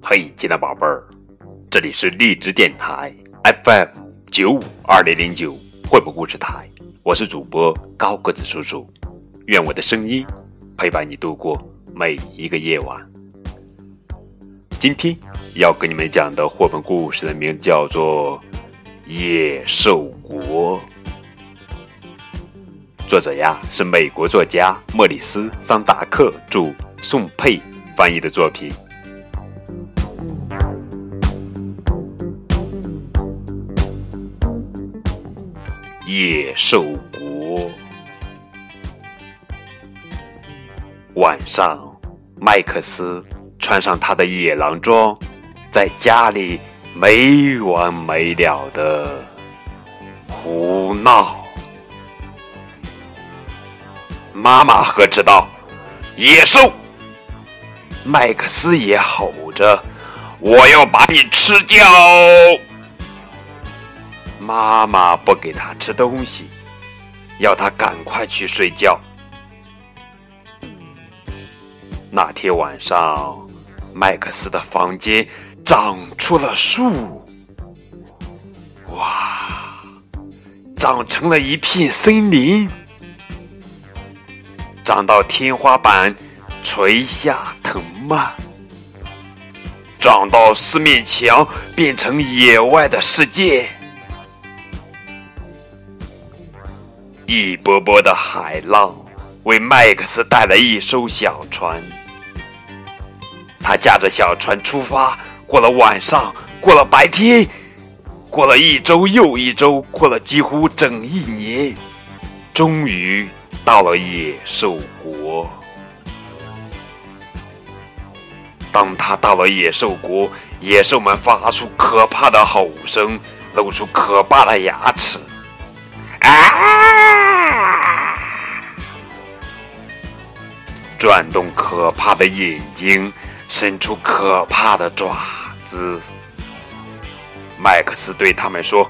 嘿，亲爱的宝贝儿，这里是荔枝电台 FM 九五二零零九绘本故事台，我是主播高个子叔叔，愿我的声音陪伴你度过每一个夜晚。今天要跟你们讲的绘本故事的名字叫做《野兽国》，作者呀是美国作家莫里斯·桑达克著，宋佩翻译的作品。野兽国。晚上，麦克斯穿上他的野狼装，在家里没完没了的胡闹。妈妈呵斥道：“野兽！”麦克斯也吼着：“我要把你吃掉！”妈妈不给他吃东西，要他赶快去睡觉。那天晚上，麦克斯的房间长出了树，哇，长成了一片森林，长到天花板垂下藤蔓，长到四面墙变成野外的世界。一波波的海浪为麦克斯带来一艘小船，他驾着小船出发，过了晚上，过了白天，过了一周又一周，过了几乎整一年，终于到了野兽国。当他到了野兽国，野兽们发出可怕的吼声，露出可怕的牙齿。啊！转动可怕的眼睛，伸出可怕的爪子。麦克斯对他们说：“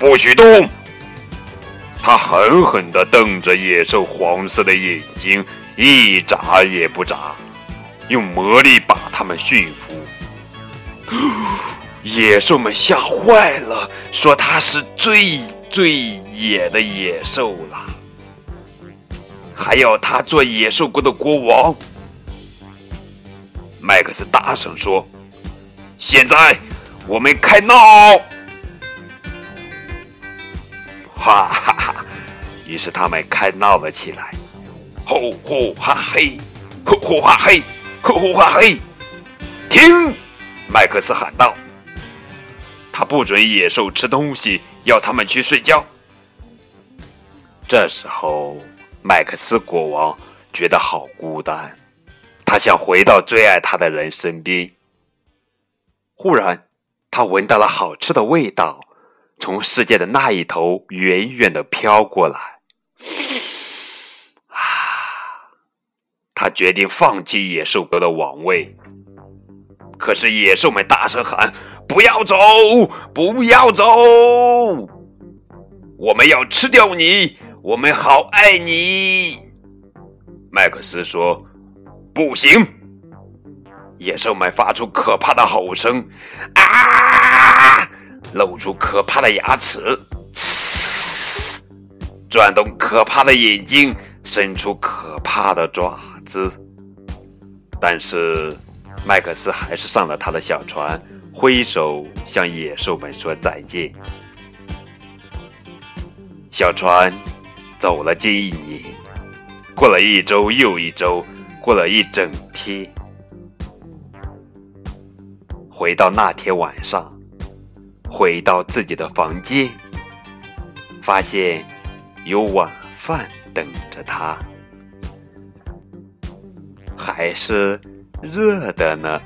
不许动！”他狠狠地瞪着野兽黄色的眼睛，一眨也不眨，用魔力把他们驯服。野兽们吓坏了，说他是最……最野的野兽了，还要他做野兽国的国王。是大声说：“现在我们开闹！”哈哈哈！于是他们开闹了起来。吼吼哈嘿，吼吼哈嘿，吼吼哈嘿！停！麦克斯喊道：“他不准野兽吃东西。”要他们去睡觉。这时候，麦克斯国王觉得好孤单，他想回到最爱他的人身边。忽然，他闻到了好吃的味道，从世界的那一头远远的飘过来。啊！他决定放弃野兽国的王位。可是野兽们大声喊。不要走！不要走！我们要吃掉你！我们好爱你！麦克斯说：“不行！”野兽们发出可怕的吼声，啊！露出可怕的牙齿，转动可怕的眼睛，伸出可怕的爪子。但是麦克斯还是上了他的小船。挥手向野兽们说再见。小船走了近一年，过了一周又一周，过了一整天。回到那天晚上，回到自己的房间，发现有晚饭等着他，还是热的呢。